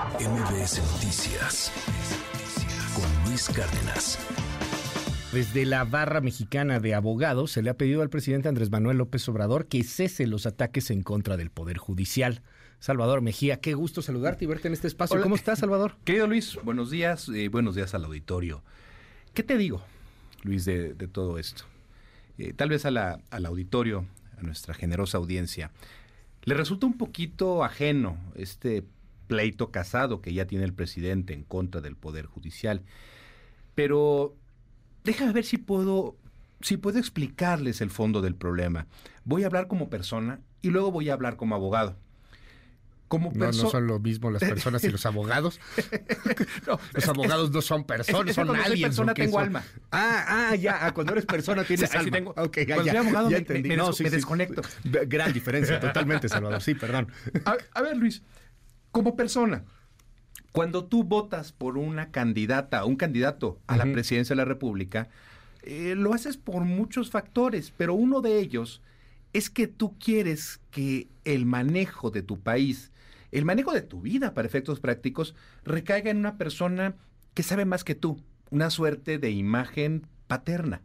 MBS Noticias con Luis Cárdenas. Desde la barra mexicana de abogados se le ha pedido al presidente Andrés Manuel López Obrador que cese los ataques en contra del Poder Judicial. Salvador Mejía, qué gusto saludarte y verte en este espacio. ¿Cómo estás, Salvador? Querido Luis, buenos días, eh, buenos días al auditorio. ¿Qué te digo, Luis, de, todo esto? Eh, tal vez al auditorio, a nuestra generosa audiencia, le resulta un poquito ajeno este pleito casado que ya tiene el presidente en contra del Poder Judicial. Pero déjame ver si puedo, si puedo explicarles el fondo del problema. Voy a hablar como persona y luego voy a hablar como abogado. Como no, no son lo mismo las personas y los abogados. los abogados no son personas, son cuando alguien. persona tengo alma. Ah, ah, ya. Ah, cuando eres persona tienes alma. Tengo, okay, ya, cuando ya, abogado ya entendí. Me, no, sí, me desconecto. Gran diferencia, totalmente, Salvador. Sí, perdón. a ver, Luis, como persona, cuando tú votas por una candidata o un candidato a la presidencia de la República, eh, lo haces por muchos factores, pero uno de ellos es que tú quieres que el manejo de tu país, el manejo de tu vida para efectos prácticos, recaiga en una persona que sabe más que tú, una suerte de imagen paterna.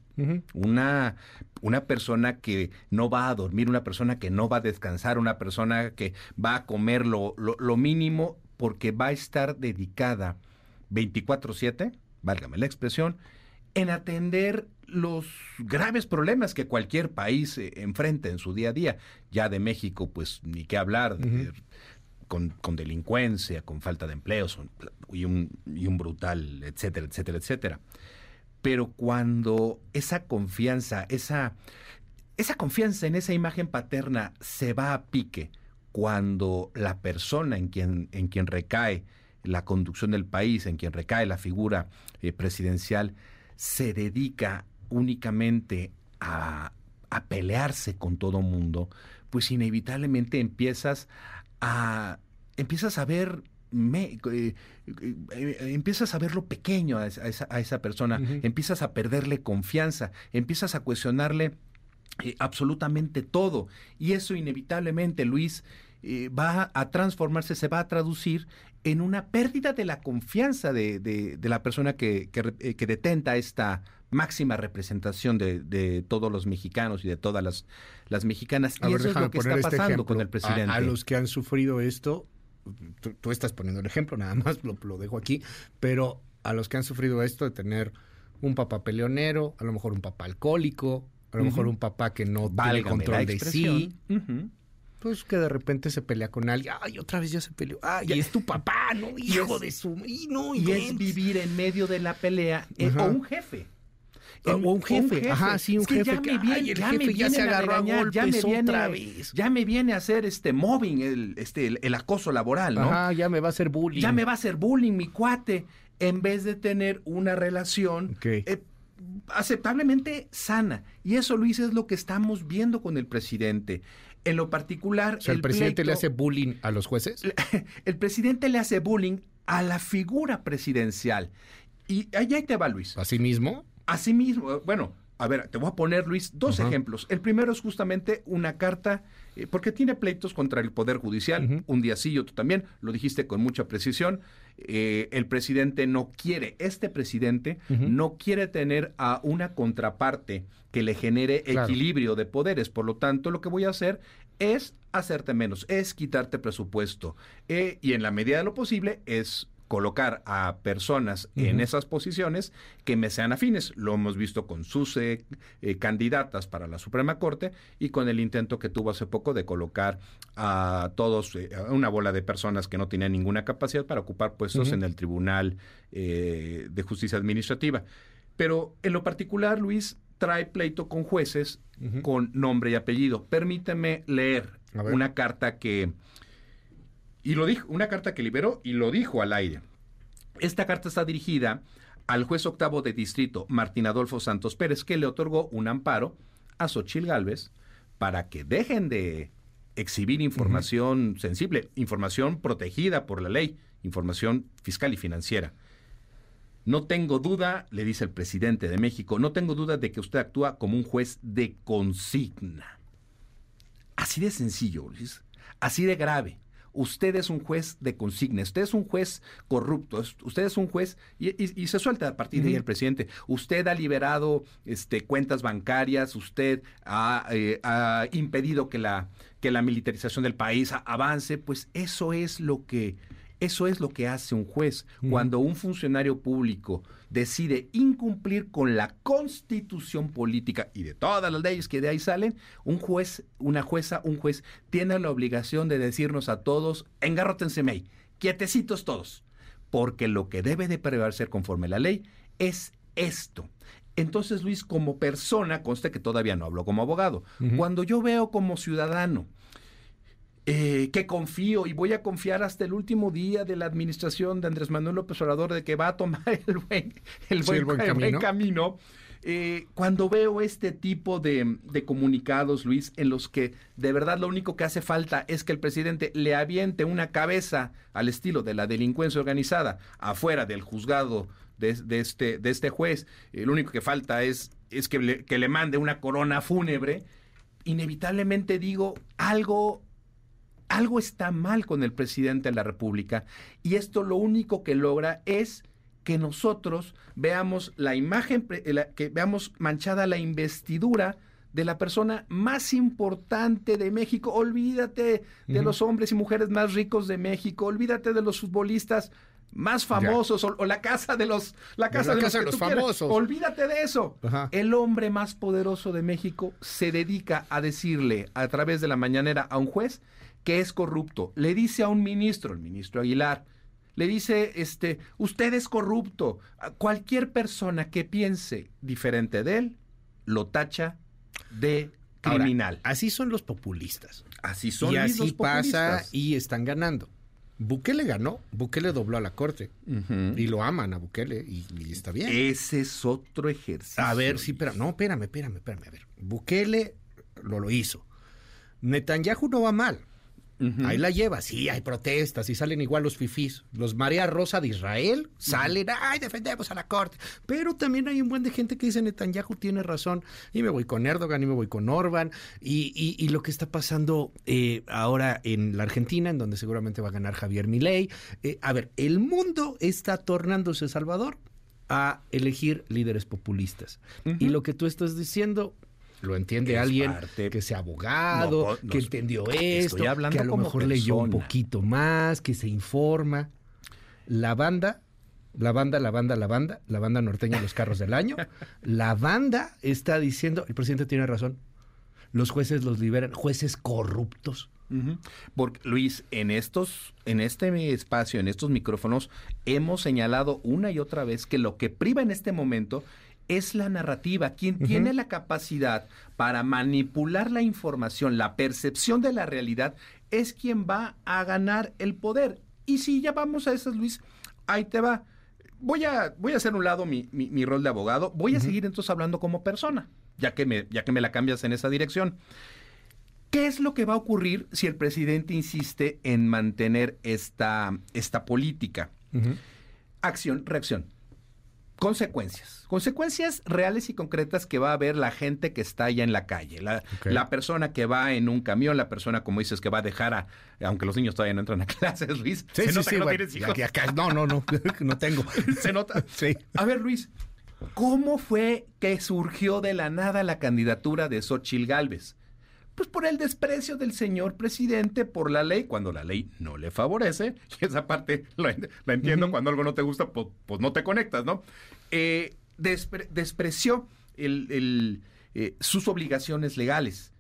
Una, una persona que no va a dormir, una persona que no va a descansar, una persona que va a comer lo, lo, mínimo porque va a estar dedicada 24/7, válgame la expresión, en atender los graves problemas que cualquier país eh, enfrenta en su día a día. Ya de México, pues ni qué hablar, con, con, delincuencia, con falta de empleos y un, y un brutal, etcétera, etcétera, etcétera pero cuando esa confianza, esa, esa confianza en esa imagen paterna se va a pique, cuando la persona en quien, en quien recae la conducción del país, en quien recae la figura eh, presidencial, se dedica únicamente a, a pelearse con todo mundo, pues inevitablemente empiezas a, empiezas a ver me, eh, eh, empiezas a verlo pequeño a esa, persona, empiezas a perderle confianza, empiezas a cuestionarle eh, absolutamente todo. Y eso inevitablemente, Luis, va a transformarse, se va a traducir en una pérdida de la confianza de, la persona que, que, detenta esta máxima representación de, todos los mexicanos y de todas las, las mexicanas. y eso es lo que está este pasando con el presidente. a, los que han sufrido esto, tú, estás poniendo el ejemplo, nada más lo, lo, dejo aquí, pero a los que han sufrido esto de tener un papá peleonero, a lo mejor un papá alcohólico, a lo mejor un papá que no tiene control de sí, pues que de repente se pelea con alguien, ay, otra vez ya se peleó, ay, y es tu papá, no, hijo de su, y no, y, es vivir en medio de la pelea, eh, o un jefe o un jefe. Ajá, sí, un jefe. Ya me viene, ya me ya se agarró a, golpes ya me viene, otra vez. Ya me viene a hacer este mobbing, el, este, el, acoso laboral, ¿no? Ajá, ya me va a hacer bullying. Ya me va a hacer bullying mi cuate, en vez de tener una relación eh, aceptablemente sana. Y eso, Luis, es lo que estamos viendo con el presidente. En lo particular... O ¿el, presidente le hace bullying a los jueces? El presidente le hace bullying a la figura presidencial. Y allá te va, Luis. ¿A sí mismo? Asimismo, bueno, a ver, te voy a poner, Luis, dos ejemplos. El primero es justamente una carta, eh, porque tiene pleitos contra el Poder Judicial, un día sí y otro también, lo dijiste con mucha precisión. Eh, el presidente no quiere, este presidente no quiere tener a una contraparte que le genere equilibrio de poderes. Por lo tanto, lo que voy a hacer es hacerte menos, es quitarte presupuesto. Eh, y en la medida de lo posible es colocar a personas en esas posiciones que me sean afines. Lo hemos visto con sus eh, eh, candidatas para la Suprema Corte y con el intento que tuvo hace poco de colocar a todos, eh, a una bola de personas que no tenían ninguna capacidad para ocupar puestos en el Tribunal de Justicia Administrativa. Pero en lo particular, Luis trae pleito con jueces con nombre y apellido. Permíteme leer una carta que y lo dijo, una carta que liberó y lo dijo al aire. Esta carta está dirigida al juez octavo de distrito, Martín Adolfo Santos Pérez, que le otorgó un amparo a Xochil Gálvez para que dejen de exhibir información sensible, información protegida por la ley, información fiscal y financiera. No tengo duda, le dice el presidente de México, no tengo duda de que usted actúa como un juez de consigna. Así de sencillo, Luis. Así de grave usted es un juez de consigna, usted es un juez corrupto, usted es un juez, y, se suelta a partir de ahí el presidente, usted ha liberado este, cuentas bancarias, usted ha, eh, ha impedido que la, que la militarización del país avance, pues eso es lo que eso es lo que hace un juez. Cuando un funcionario público decide incumplir con la constitución política y de todas las leyes que de ahí salen, un juez, una jueza, un juez tiene la obligación de decirnos a todos, engárrotense mey, quietecitos todos, porque lo que debe de prevalecer conforme la ley es esto. Entonces, Luis, como persona, conste que todavía no hablo como abogado, cuando yo veo como ciudadano eh, que confío y voy a confiar hasta el último día de la administración de Andrés Manuel López Obrador de que va a tomar el buen, el buen, camino. Eh, cuando veo este tipo de, de, comunicados, Luis, en los que de verdad lo único que hace falta es que el presidente le aviente una cabeza al estilo de la delincuencia organizada afuera del juzgado de, este, de este juez, eh, lo único que falta es, es que, que le mande una corona fúnebre, inevitablemente digo, algo algo está mal con el presidente de la República y esto lo único que logra es que nosotros veamos la imagen, que veamos manchada la investidura de la persona más importante de México. Olvídate de los hombres y mujeres más ricos de México, olvídate de los futbolistas más famosos o, la casa de los la casa de, los, famosos. Olvídate de eso. El hombre más poderoso de México se dedica a decirle a través de la mañanera a un juez que es corrupto. Le dice a un ministro, el ministro Aguilar, le dice, este, usted es corrupto. Cualquier persona que piense diferente de él, lo tacha de criminal. así son los populistas. Así son y así pasa y están ganando. Bukele ganó, Bukele dobló a la corte y lo aman a Bukele y, está bien. Ese es otro ejercicio. A ver, sí, pero no, espérame, espérame, espérame. A ver, Bukele lo, lo hizo. Netanyahu no va mal. Ahí la lleva, sí, hay protestas y salen igual los fifís. Los María Rosa de Israel salen, ay, defendemos a la corte. Pero también hay un buen de gente que dice Netanyahu tiene razón y me voy con Erdogan y me voy con Orban. Y, y, lo que está pasando eh, ahora en la Argentina, en donde seguramente va a ganar Javier Milei. Eh, a ver, el mundo está tornándose, Salvador, a elegir líderes populistas. Y lo que tú estás diciendo, lo entiende alguien que sea abogado, que entendió esto, que a lo mejor leyó un poquito más, que se informa. La banda, la banda, la banda, la banda, la banda norteña Los Carros del Año, la banda está diciendo, el presidente tiene razón, los jueces los liberan, jueces corruptos. Porque Luis, en estos, en este espacio, en estos micrófonos, hemos señalado una y otra vez que lo que priva en este momento es la narrativa. Quien tiene la capacidad para manipular la información, la percepción de la realidad, es quien va a ganar el poder. Y si ya vamos a eso, Luis, ahí te va. Voy a, voy a hacer un lado mi, mi, rol de abogado. Voy a seguir entonces hablando como persona, ya que, me, ya que me la cambias en esa dirección. ¿Qué es lo que va a ocurrir si el presidente insiste en mantener esta, esta política? Acción, reacción consecuencias, consecuencias reales y concretas que va a ver la gente que está allá en la calle, la, la, persona que va en un camión, la persona, como dices, que va a dejar a, aunque los niños todavía no entran a clases, Luis. Sí, sí, sí, no, no, no, no tengo. Se nota. Sí. A ver, Luis, ¿cómo fue que surgió de la nada la candidatura de Xochil Gálvez? Pues por el desprecio del señor presidente por la ley, cuando la ley no le favorece, y esa parte la, entiendo, cuando algo no te gusta, pues, pues no te conectas, ¿no? Eh, despreció el, eh, sus obligaciones legales.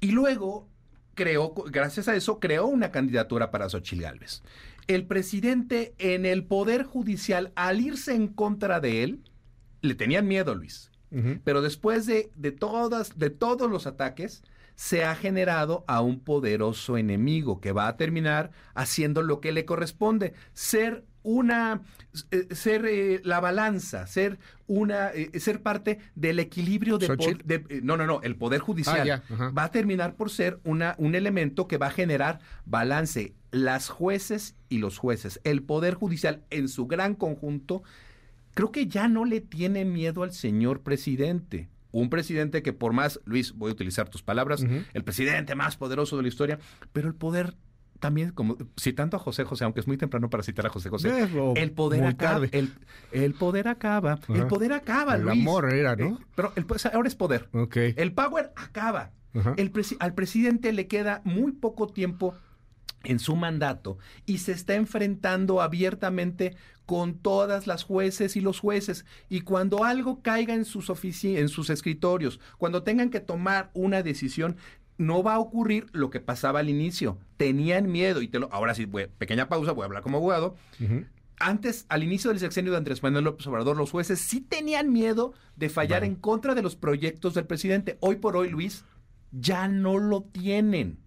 Y luego creó, gracias a eso, creó una candidatura para Xochitl Gálvez. El presidente en el Poder Judicial, al irse en contra de él, le tenían miedo, Luis. Pero después de, de, todas, de todos los ataques, se ha generado a un poderoso enemigo que va a terminar haciendo lo que le corresponde, ser una eh, ser eh, la balanza, ser una eh, ser parte del equilibrio de, no no no el poder judicial ah, va a terminar por ser una un elemento que va a generar balance. Las jueces y los jueces el poder judicial en su gran conjunto creo que ya no le tiene miedo al señor presidente un presidente que por más, Luis, voy a utilizar tus palabras, el presidente más poderoso de la historia, pero el poder también, como citando a José José, aunque es muy temprano para citar a José José, Eh, o el poder acaba. El, el poder acaba. El poder acaba, El Luis. amor era, ¿no? Eh, pero el, pues, ahora es poder. El power acaba. El presi- al presidente le queda muy poco tiempo en su mandato y se está enfrentando abiertamente con todas las jueces y los jueces. Y cuando algo caiga en sus, en sus escritorios, cuando tengan que tomar una decisión, no va a ocurrir lo que pasaba al inicio. Tenían miedo, y te lo, ahora sí, voy- pequeña pausa, voy a hablar como abogado. Antes, al inicio del sexenio de Andrés Manuel López Obrador, los jueces sí tenían miedo de fallar Bueno. en contra de los proyectos del presidente. Hoy por hoy, Luis, ya no lo tienen.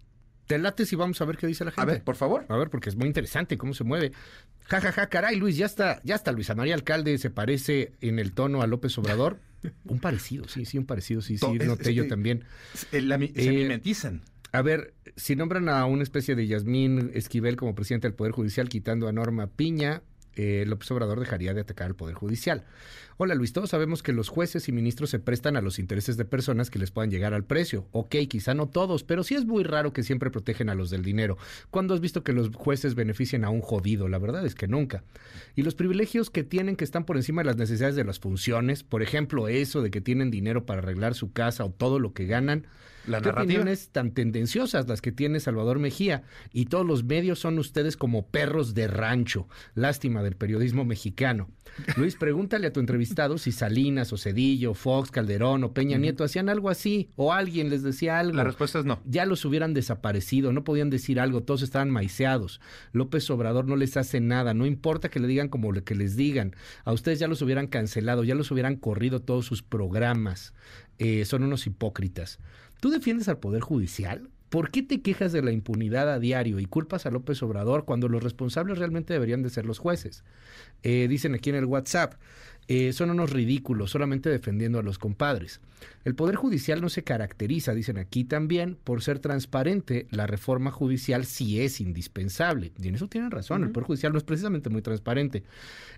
Te late si vamos a ver qué dice la A gente. ver, por favor. A ver, porque es muy interesante cómo se mueve. Ja, ja, ja, caray, Luis, ya está, ya está Luisa María Alcalde, se parece en el tono a López Obrador. Un parecido, sí, sí, un parecido, sí, sí, es- noté es yo que- también. La se Eh, mimetizan. A ver, si nombran a una especie de Yasmín Esquivel como presidente del Poder Judicial, quitando a Norma Piña, eh, López Obrador dejaría de atacar al Poder Judicial. Hola Luis, todos sabemos que los jueces y ministros se prestan a los intereses de personas que les puedan llegar al precio. Ok, quizá no todos, pero sí es muy raro que siempre protegen a los del dinero. ¿Cuándo has visto que los jueces beneficien a un jodido? La verdad es que nunca. Y los privilegios que tienen que están por encima de las necesidades de las funciones, por ejemplo, eso de que tienen dinero para arreglar su casa o todo lo que ganan. La ¿Qué opiniones tan tendenciosas las que tiene Salvador Mejía? Y todos los medios son ustedes como perros de rancho. Lástima del periodismo mexicano. Luis, pregúntale a tu entrevistado si Salinas o Cedillo, Fox, Calderón o Peña Nieto hacían algo así o alguien les decía algo. La respuesta es no. Ya los hubieran desaparecido, no podían decir algo, todos estaban maiceados. López Obrador no les hace nada, no importa que le digan como que les digan. A ustedes ya los hubieran cancelado, ya los hubieran corrido todos sus programas. Eh, son unos hipócritas. ¿Tú defiendes al Poder Judicial? ¿Por qué te quejas de la impunidad a diario y culpas a López Obrador cuando los responsables realmente deberían de ser los jueces? Eh, dicen aquí en el WhatsApp, eh, son unos ridículos, solamente defendiendo a los compadres. El Poder Judicial no se caracteriza, dicen aquí también, por ser transparente. La reforma judicial sí es indispensable. Y en eso tienen razón, el Poder Judicial no es precisamente muy transparente.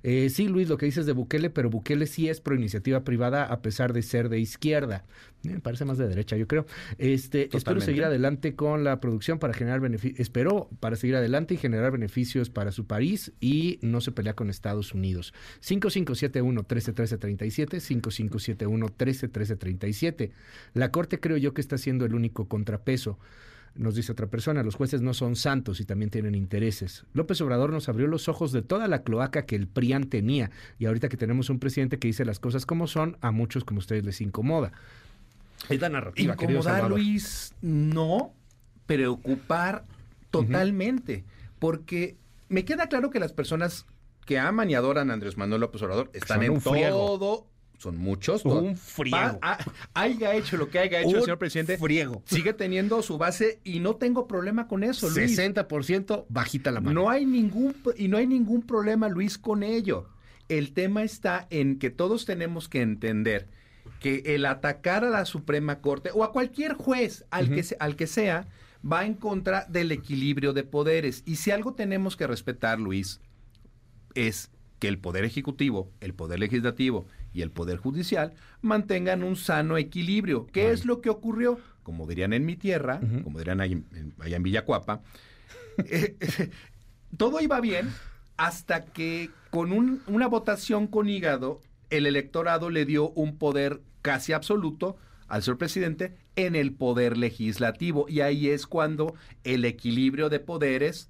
Eh, sí, Luis, lo que dices de Bukele, pero Bukele sí es pro iniciativa privada a pesar de ser de izquierda. Eh, Me parece más de derecha, yo creo. Este, espero seguir adelante con la producción para generar beneficios. Espero para seguir adelante y generar beneficios para su país y no se pelea con Estados Unidos. 5571 131337 5571 131337 La Corte creo yo que está siendo el único contrapeso. Nos dice otra persona, los jueces no son santos y también tienen intereses. López Obrador nos abrió los ojos de toda la cloaca que el PRIAN tenía y ahorita que tenemos un presidente que dice las cosas como son, a muchos como ustedes les incomoda. Es la narrativa, Incomodar. Luis, no. Preocupar totalmente. Porque me queda claro que las personas que aman y adoran a Andrés Manuel López Obrador están Son en un friego. todo. Son muchos. Un friego. Pa- ah, haya hecho lo que haya hecho el señor presidente. friego. Sigue teniendo su base y no tengo problema con eso, Luis. 60% bajita la mano. No hay ningún y no hay ningún problema, Luis, con ello. El tema está en que todos tenemos que entender que el atacar a la Suprema Corte o a cualquier juez al, que, se- al que sea va en contra del equilibrio de poderes. Y si algo tenemos que respetar, Luis, es que el Poder Ejecutivo, el Poder Legislativo y el Poder Judicial mantengan un sano equilibrio. ¿Qué Ay. es lo que ocurrió? Como dirían en mi tierra, como dirían en- allá en Villacuapa, eh, todo iba bien hasta que con un- una votación con hígado, el electorado le dio un poder casi absoluto al señor presidente en el poder legislativo. Y ahí es cuando el equilibrio de poderes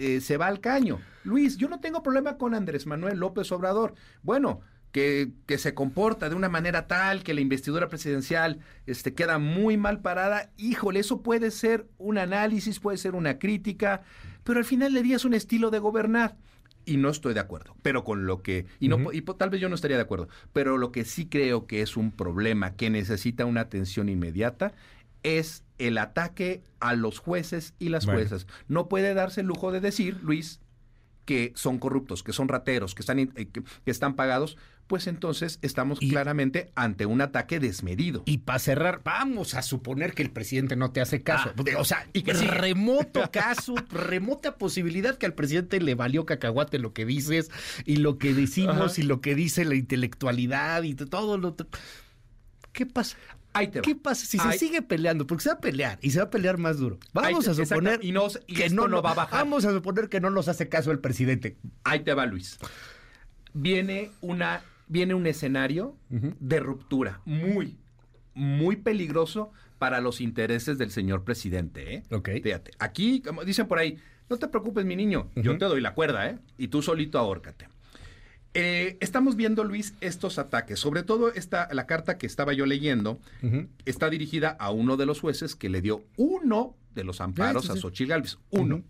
eh, se va al caño. Luis, yo no tengo problema con Andrés Manuel López Obrador. Bueno, que, que se comporta de una manera tal que la investidura presidencial este, queda muy mal parada. Híjole, eso puede ser un análisis, puede ser una crítica, pero al final del día es un estilo de gobernar. Y no estoy de acuerdo, pero con lo que, y, no, y tal vez yo no estaría de acuerdo, pero lo que sí creo que es un problema que necesita una atención inmediata es el ataque a los jueces y las Bueno. juezas. No puede darse el lujo de decir, Luis, que son corruptos, que son rateros, que están, eh, que, que están pagados, pues entonces estamos Y- claramente ante un ataque desmedido. Y para cerrar, vamos a suponer que el presidente no te hace caso. Ah, o sea, y que sí. remoto caso, remota posibilidad que al presidente le valió cacahuate lo que dices y lo que decimos Ajá. y lo que dice la intelectualidad y todo lo. ¿Qué pasa? Ahí te va. ¿Qué pasa si se sigue peleando? Porque se va a pelear y se va a pelear más duro. Vamos a suponer y y que no, no va a bajar. Vamos a suponer que no nos hace caso el presidente. Ahí te va, Luis. Viene una, viene un escenario de ruptura muy, muy peligroso para los intereses del señor presidente. ¿eh? Ok. Fíjate, aquí, como dicen por ahí, no te preocupes, mi niño, yo te doy la cuerda, ¿eh? Y tú solito ahórcate. Eh, estamos viendo, Luis, estos ataques. Sobre todo esta, la carta que estaba yo leyendo está dirigida a uno de los jueces que le dio uno de los amparos Ah, sí, sí. a Xochitl Gálvez. Uno.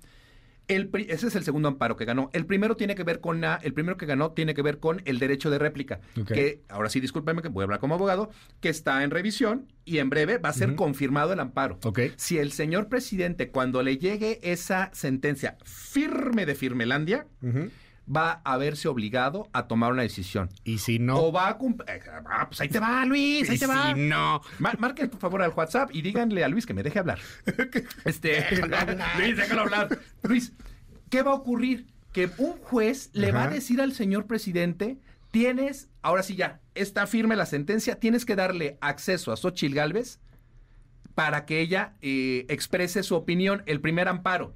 El ese es el segundo amparo que ganó. El primero tiene que ver con la- el primero que ganó tiene que ver con el derecho de réplica, que ahora sí discúlpeme que voy a hablar como abogado, que está en revisión y en breve va a ser confirmado el amparo. Si el señor presidente cuando le llegue esa sentencia firme de Firmelandia. Va a verse obligado a tomar una decisión. Y si no. O va a cumplir. Ah, pues ahí te va, Luis, ahí y te va. si no. Mar- marquen por favor al WhatsApp y díganle a Luis que me deje hablar. Este, Luis, déjalo hablar. Luis, ¿qué va a ocurrir? Que un juez le va a decir al señor presidente, tienes, ahora sí ya, está firme la sentencia, tienes que darle acceso a Xochitl Galvez para que ella eh, exprese su opinión, el primer amparo.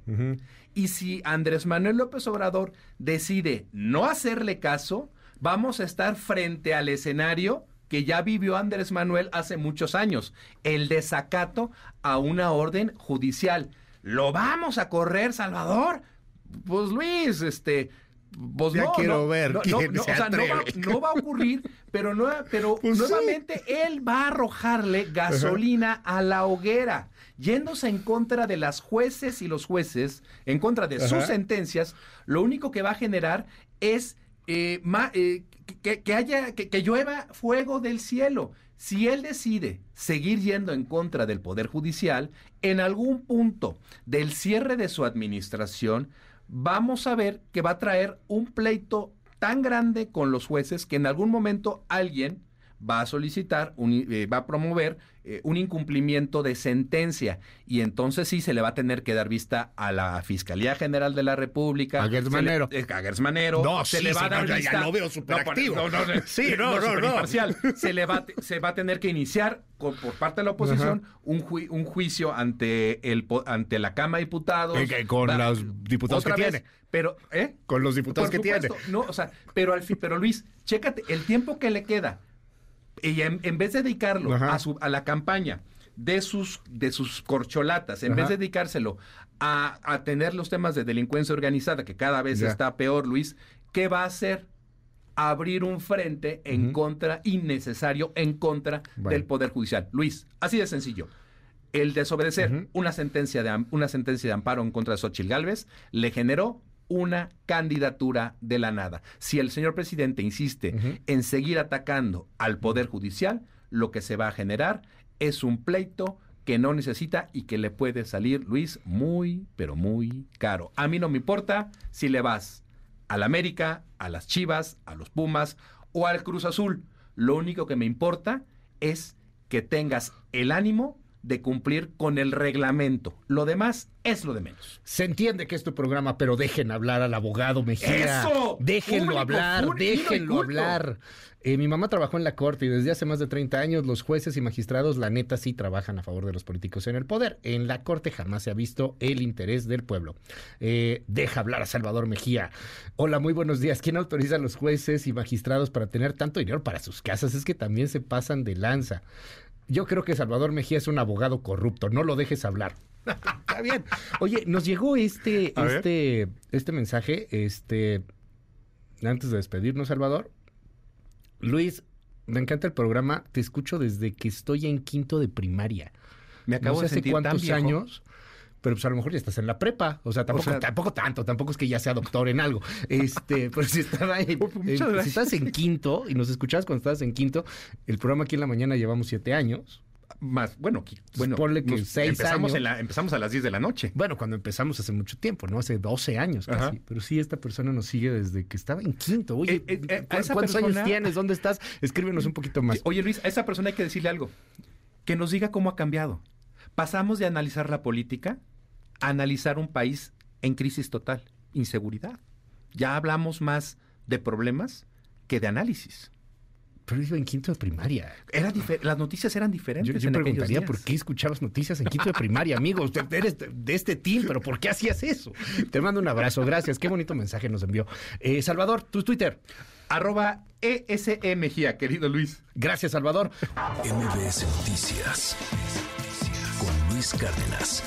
Y si Andrés Manuel López Obrador decide no hacerle caso, vamos a estar frente al escenario que ya vivió Andrés Manuel hace muchos años, el desacato a una orden judicial. ¿Lo vamos a correr, Salvador? Pues Luis, este... Pues Ya no, quiero no, ver no, quién no, se o sea, no va, no va a ocurrir, pero, no, pero Pues sí. nuevamente él va a arrojarle gasolina a la hoguera, yéndose en contra de las jueces y los jueces, en contra de sus sentencias, lo único que va a generar es eh, ma- eh, que, que haya, que, que llueva fuego del cielo. Si él decide seguir yendo en contra del Poder Judicial, en algún punto del cierre de su administración, vamos a ver que va a traer un pleito tan grande con los jueces que en algún momento alguien va a solicitar, un- eh, va a promover eh, un incumplimiento de sentencia y entonces sí se le va a tener que dar vista a la Fiscalía General de la República. A Gertz se le- Manero. eh, a Gertz Manero. No, se sí, le va a dar no, ya- ya vista. lo veo superactivo. No, no, no, Sí, no, no, no. Se le va, se va a tener que iniciar con- por parte de la oposición un, ju- un juicio ante el ante la Cámara de Diputados. Que con Va- los diputados que vez, tiene. Pero, ¿eh? Con los diputados Por que tiene. supuesto, No, o sea, pero al pero Luis, chécate, el tiempo que le queda, y en, en vez de dedicarlo a, su, a la campaña de sus, de sus corcholatas, en Ajá. vez de dedicárselo a, a tener los temas de delincuencia organizada, que cada vez Ya. está peor, Luis, ¿qué va a hacer? Abrir un frente en contra, innecesario, en contra Bueno. del Poder Judicial. Luis, así de sencillo. El desobedecer una, sentencia de, una sentencia de amparo en contra de Xochitl Gálvez le generó una candidatura de la nada. Si el señor presidente insiste en seguir atacando al Poder Judicial, lo que se va a generar es un pleito que no necesita y que le puede salir, Luis, muy, pero muy caro. A mí no me importa si le vas al América, a las Chivas, a los Pumas o al Cruz Azul. Lo único que me importa es que tengas el ánimo de cumplir con el reglamento. Lo demás es lo de menos. Se entiende que es tu programa, pero dejen hablar al abogado Mejía. ¡Eso! Déjenlo hablar, déjenlo hablar. Eh, mi mamá trabajó en la corte y desde hace más de 30 años los jueces y magistrados, la neta, sí trabajan a favor de los políticos en el poder. En la corte jamás se ha visto el interés del pueblo. Eh, deja hablar a Salvador Mejía. Hola, muy buenos días. ¿Quién autoriza a los jueces y magistrados para tener tanto dinero para sus casas? Es que también se pasan de lanza. Yo creo que Salvador Mejía es un abogado corrupto. No lo dejes hablar. Está bien. Oye, nos llegó este, A ver. este, este mensaje, este, antes de despedirnos, Salvador. Luis, me encanta el programa. Te escucho desde que estoy en quinto de primaria. Me acabo no sé de hace sentir tan cuántos viejo. años. Pero pues a lo mejor ya estás en la prepa. O sea, tampoco, sea- tampoco tanto, tampoco es que ya sea doctor en algo. Este, pero si estaba en, en- si estás en quinto y nos escuchabas cuando estabas en quinto, el programa aquí en la mañana llevamos siete años. Más, bueno, bueno ponle que seis empezamos, años. en la- empezamos a las 10 de la noche. Bueno, cuando empezamos hace mucho tiempo, ¿no? Hace 12 años casi. Ajá. Pero sí, esta persona nos sigue desde que estaba en quinto. Oye, Eh, eh, eh, a ¿cu- esa ¿cuántos persona- años tienes? ¿Dónde estás? Escríbenos un poquito más. Oye, Luis, a esa persona hay que decirle algo. Que nos diga cómo ha cambiado. Pasamos de analizar la política analizar un país en crisis total, inseguridad. Ya hablamos más de problemas que de análisis. Pero iba en quinto de primaria. Era las noticias eran diferentes. Yo, yo en preguntaría días. por qué escuchabas noticias en quinto de primaria, amigo. Usted eres de de este team, pero ¿por qué hacías eso? Te mando un abrazo, gracias. Qué bonito mensaje nos envió. Eh, Salvador, tu Twitter. Arroba ESE Mejía, querido Luis. Gracias, Salvador. MBS Noticias con Luis Cárdenas.